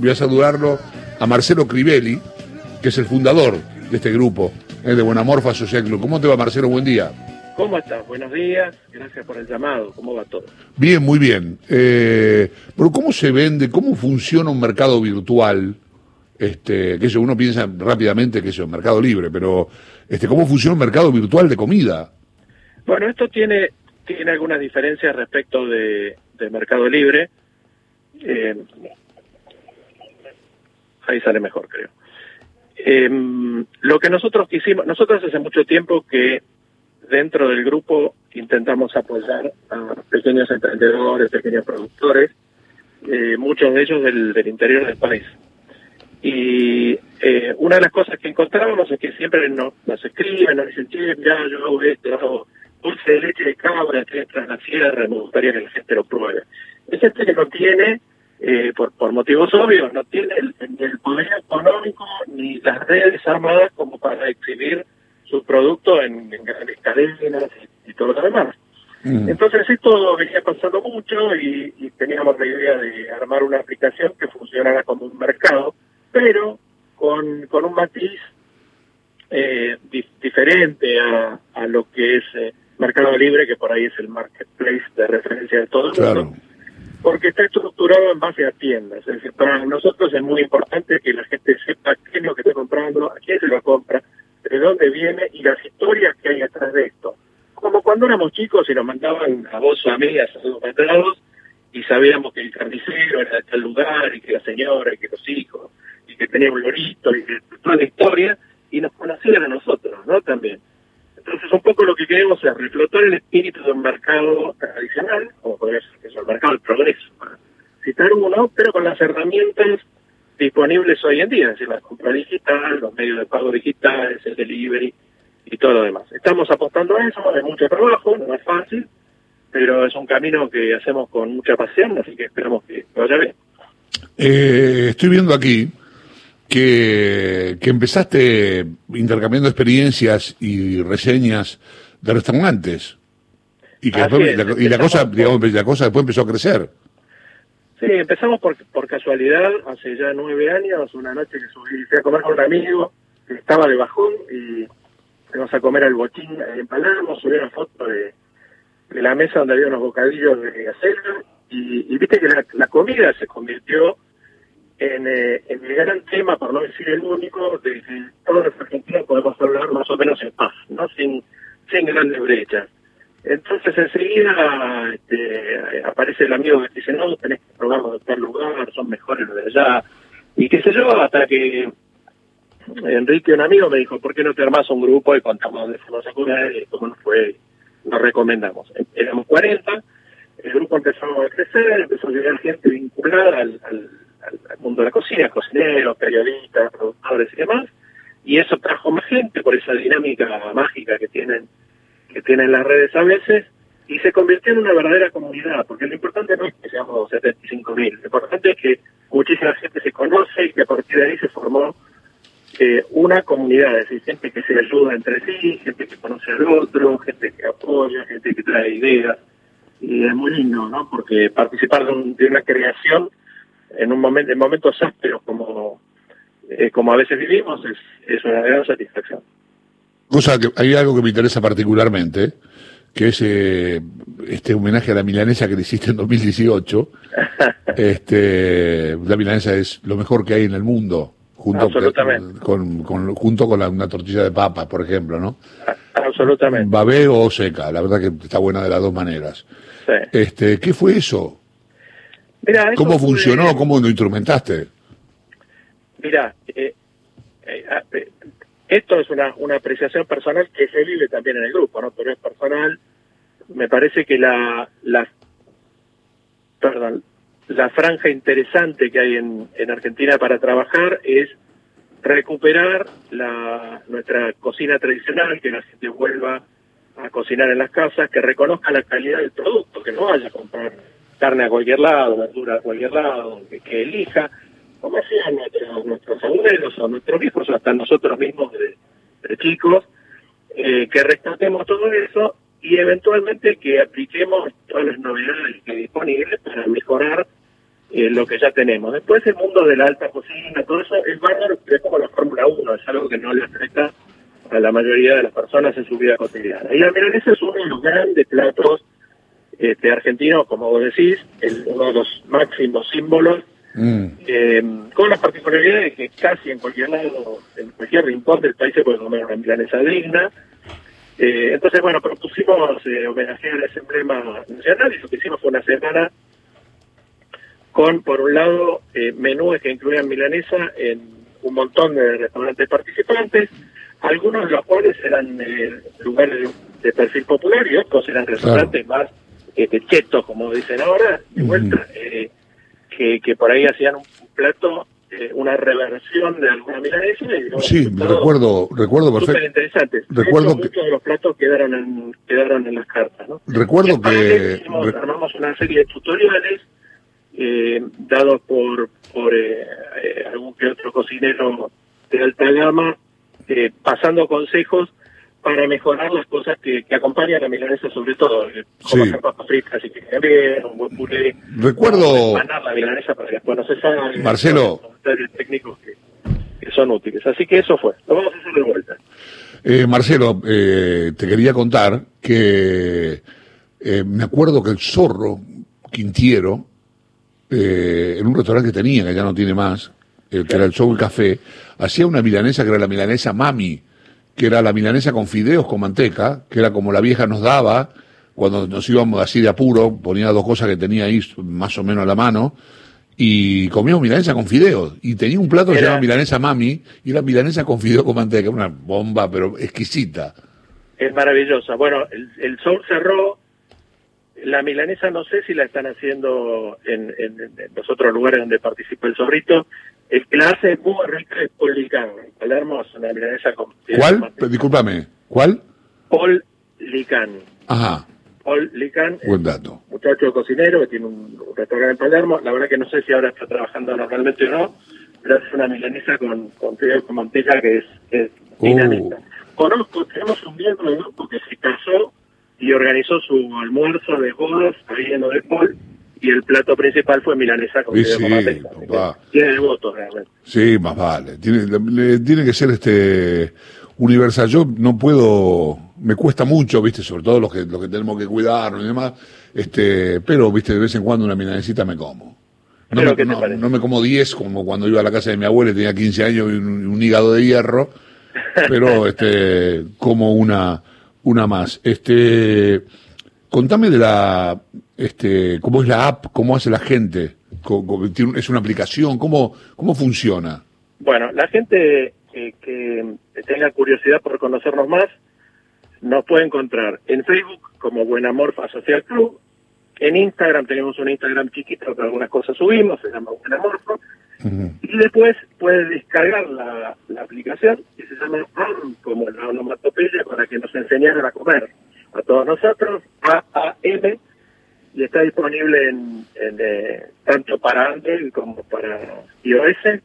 voy a saludarlo a Marcelo Crivelli, que es el fundador de este grupo, eh, de Buenamorfa Social Club. ¿Cómo te va, Marcelo? Buen día. ¿Cómo estás? Buenos días, gracias por el llamado. ¿Cómo va todo? Bien, muy bien. Eh, pero ¿cómo se vende, cómo funciona un mercado virtual? Este, que eso uno piensa rápidamente que eso es un mercado libre, pero este, ¿cómo funciona un mercado virtual de comida? Bueno, esto tiene, tiene algunas diferencias respecto de, mercado libre. Eh, ahí sale mejor, creo. Em, lo que nosotros quisimos, nosotros hace mucho tiempo que dentro del grupo intentamos apoyar a pequeños emprendedores, pequeños productores, eh, muchos de ellos del, interior del país. Y eh, una de las cosas que encontrábamos es que siempre nos, escriben, nos dicen, che, ya yo hago esto, hago dulce de leche de cabra, estoy tras la sierra, me gustaría que la gente lo pruebe. Es gente que no tiene eh, por, por motivos obvios, no tiene el, el, poder económico ni las redes armadas como para exhibir su producto en, grandes cadenas y, todo lo demás. Mm. Entonces esto venía pasando mucho y, teníamos la idea de armar una aplicación que funcionara como un mercado, pero con, con un matiz eh, diferente a, a, lo que es eh, Mercado Libre, que por ahí es el marketplace de referencia de todo el mundo porque está estructurado en base a tiendas. Es decir, para nosotros es muy importante que la gente sepa qué es lo que está comprando, a quién se lo compra, de dónde viene y las historias que hay atrás de esto. Como cuando éramos chicos y nos mandaban a vos o a mí a mandados y sabíamos que el carnicero era de tal lugar y que la señora y que los hijos y que tenía un lorito y que toda la historia y nos conocían a nosotros, ¿no? También. Entonces, un poco lo que queremos es reflotar el espíritu de un mercado tradicional, como podría ser el mercado del progreso, citar uno, pero con las herramientas disponibles hoy en día, es decir, la compra digital, los medios de pago digitales, el delivery y todo lo demás. Estamos apostando a eso, es mucho trabajo, no es fácil, pero es un camino que hacemos con mucha pasión, así que esperamos que vaya bien. Eh, estoy viendo aquí que, que empezaste intercambiando experiencias y reseñas de restaurantes. Y que después, la, y la cosa, digamos, la cosa después empezó a crecer. Sí, empezamos por, por casualidad, hace ya nueve años, una noche que subí, fui a comer con un amigo que estaba de bajón y fuimos a comer al bochín en Palermo, subí una foto de, de la mesa donde había unos bocadillos de gacela y, y viste que la, la comida se convirtió en, eh, el gran tema, por no decir el único, de que todos los argentinos podemos hablar más o menos en paz, ¿no? Sin, sin grandes brechas. Entonces enseguida este, aparece el amigo que dice, no, tenés que probarlo de tal lugar, son mejores los de allá, y qué sé yo, hasta que Enrique, un amigo, me dijo, ¿por qué no te armas un grupo y contamos dónde fuimos a comer y cómo nos fue? Nos recomendamos. Éramos 40, el grupo empezó a crecer, empezó a llegar gente vinculada al al, mundo de la cocina, cocineros, periodistas, productores y demás, y eso trajo más gente por esa dinámica mágica que tienen, que tienen las redes a veces, y se convirtió en una verdadera comunidad, porque lo importante no es que seamos 75 mil, lo importante es que muchísima gente se conoce y que a partir de ahí se formó eh, una comunidad, es decir, gente que se ayuda entre sí, gente que conoce al otro, gente que apoya, gente que trae ideas, y es muy lindo, ¿no? Porque participar de, de una creación en un momento en momentos ásperos como eh, como a veces vivimos es, es una gran satisfacción. Cosa que hay algo que me interesa particularmente, que es eh, este homenaje a la milanesa que le hiciste en 2018. este, la milanesa es lo mejor que hay en el mundo, junto con, con, junto con una tortilla de papas, por ejemplo, ¿no? Absolutamente. Babé o seca, la verdad que está buena de las dos maneras. Sí. Este, ¿qué fue eso? ¿Cómo funcionó? ¿Cómo lo instrumentaste? Mira, eh, eh, ah, eh, esto es una, una apreciación personal que se vive también en el grupo, ¿no? Pero es personal. Me parece que la, la perdón, la franja interesante que hay en, en Argentina para trabajar es recuperar la, nuestra cocina tradicional, que la gente vuelva a cocinar en las casas, que reconozca la calidad del producto, que no vaya a comprar carne a cualquier lado, verdura a cualquier lado, que, elija, como hacían nuestros, abuelos o nuestros hijos, o hasta nosotros mismos de, chicos, eh, que rescatemos todo eso y eventualmente que apliquemos todas las novedades que disponibles para mejorar eh, lo que ya tenemos. Después el mundo de la alta cocina, todo eso es bárbaro, es como la Fórmula 1, es algo que no le afecta a la mayoría de las personas en su vida cotidiana. Y la milanesa es uno de los grandes platos este, argentinos, como vos decís, el, uno de los máximos símbolos, mm. eh, con la particularidad de que casi en cualquier lado, en cualquier rincón del país se puede comer una milanesa digna. Eh, entonces, bueno, propusimos eh, homenajear a ese emblema nacional y lo que hicimos fue una semana con, por un lado, menúes que incluían milanesa en un montón de restaurantes participantes, algunos de los cuales eran lugares de, perfil popular y otros eran restaurantes más este, chetos, como dicen ahora, de vuelta, eh, que, que por ahí hacían un plato, eh, una reversión de alguna milanesa. Y, sí, recuerdo, recuerdo perfecto. interesante. Recuerdo que... Muchos de los platos quedaron en, quedaron en las cartas, ¿no? Recuerdo que... Armamos una serie de tutoriales eh, dados por, por eh, algún que otro cocinero de alta gama, pasando consejos para mejorar las cosas que, que acompañan a la milanesa, sobre todo, eh, como hacer papas fritas y que queden bien, un buen puré. Recuerdo. la milanesa para que después no se salga. Marcelo. técnicos que, que, son útiles. Así que eso fue. Lo vamos a hacer de vuelta. Eh, Marcelo, eh, te quería contar que eh, me acuerdo que el zorro Quintiero, eh, en un restaurante que tenía, que ya no tiene más, que era el Show Café, hacía una milanesa que era la milanesa Mami que era la milanesa con fideos con manteca, que era como la vieja nos daba cuando nos íbamos así de apuro, ponía dos cosas que tenía ahí más o menos a la mano, y comíamos milanesa con fideos. Y tenía un plato que se llama milanesa mami, y era milanesa con fideos con manteca, una bomba, pero exquisita. Es maravillosa. Bueno, el, el sol cerró, la milanesa no sé si la están haciendo en, en, los otros lugares donde participa el zorrito. El que la hace muy rica es Paul Licán. Palermo es una milanesa con... ¿Cuál? Discúlpame. ¿Cuál? Paul Licán. Ajá. Paul Licán. Buen dato. Muchacho cocinero que tiene un, restaurante en Palermo. La verdad que no sé si ahora está trabajando normalmente o no, pero es una milanesa con, con con manteca que es, es uh. Conozco, tenemos un miembro de grupo que se casó y organizó su almuerzo de bodas ahí en Paul y el plato principal fue milanesa con sí, Tiene votos realmente. Sí, más vale. Tiene, tiene que ser este universal. Yo no puedo, me cuesta mucho, viste, sobre todo los que, los que tenemos que cuidarnos y demás, este, pero viste, de vez en cuando una milanesita me como. No, me, no, me como 10 como cuando iba a la casa de mi abuela y tenía 15 años y un hígado de hierro, pero este, como una, una más. Este, contame de la, este, cómo es la app, cómo hace la gente, es una aplicación, cómo, cómo funciona. Bueno, la gente que, tenga curiosidad por conocernos más, nos puede encontrar en Facebook como Buena Morfa Social Club, en Instagram tenemos un Instagram chiquito que algunas cosas subimos, se llama Buena Morfa, y después puede descargar la, aplicación que se llama ARM, como la onomatopeya, para que nos enseñaran a comer. A todos nosotros, AAM, y está disponible en, eh, tanto para Android como para iOS,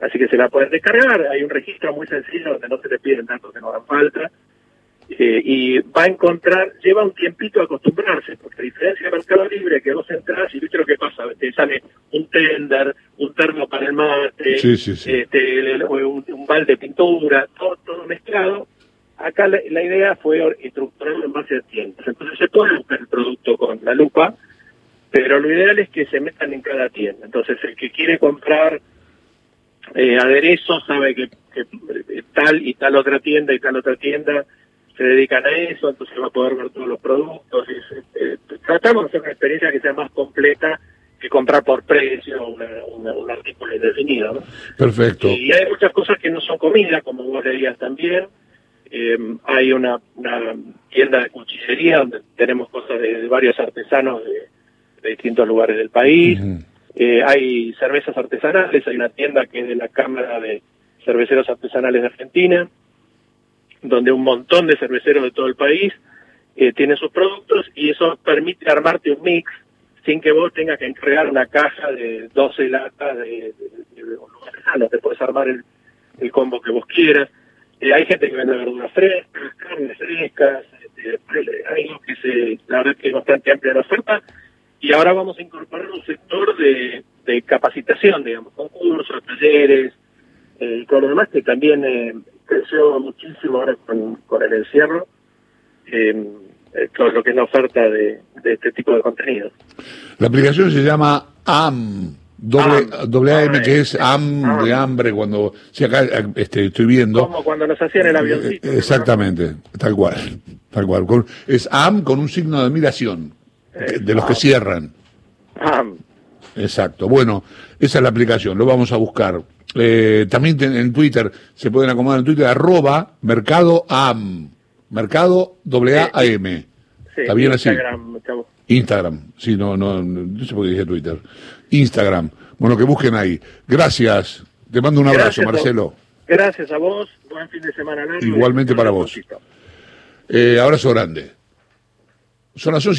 así que se la pueden descargar, hay un registro muy sencillo donde no se le piden datos que no hagan falta, eh, y va a encontrar, lleva un tiempito acostumbrarse, porque a diferencia de Mercado Libre, que vos entras y viste lo que pasa, te sale un tender, un termo para el mate, Este, un, un, balde de pintura, todo, todo mezclado. Acá la, idea fue estructurarlo en base a tiendas. Entonces se puede buscar el producto con la lupa, pero lo ideal es que se metan en cada tienda. Entonces el que quiere comprar eh, aderezos sabe que, que tal y tal otra tienda y tal otra tienda se dedican a eso, entonces va a poder ver todos los productos. Eh, tratamos de hacer una experiencia que sea más completa que comprar por precio un artículo indefinido. Perfecto. Y hay muchas cosas que no son comida, como vos leías también. Eh, hay una, tienda de cuchillería donde tenemos cosas de, varios artesanos de, distintos lugares del país. Eh, hay cervezas artesanales, hay una tienda que es de la Cámara de Cerveceros Artesanales de Argentina donde un montón de cerveceros de todo el país eh, tienen sus productos y eso permite armarte un mix sin que vos tengas que entregar una caja de 12 latas de, de, te puedes armar el, combo que vos quieras. Eh, hay gente que vende verduras frescas, carnes frescas, este, hay que se, la verdad que es bastante amplia la oferta y ahora vamos a incorporar un sector de, capacitación, digamos, con cursos, talleres, y con lo demás que también creció muchísimo ahora con, con el encierro. todo lo que es la oferta de, de este tipo de contenido. La aplicación se llama AM, doble, doble AM, que es AM de hambre, cuando, si acá este, estoy viendo. Como cuando nos hacían el avioncito. Eh, exactamente, tal cual, tal cual. es AM con un signo de admiración, de los que cierran. AM. Exacto, bueno, esa es la aplicación, lo vamos a buscar. Eh, también en Twitter, se pueden acomodar en Twitter, arroba mercado AM, mercado doble A AM. ¿Está bien así? Instagram, sí, no, no, no sé por qué dije Twitter. Instagram. Bueno, que busquen ahí. Gracias. Te mando un abrazo, Marcelo. Gracias a vos. Buen fin de semana Igualmente para vos. Eh, abrazo grande. Son las 11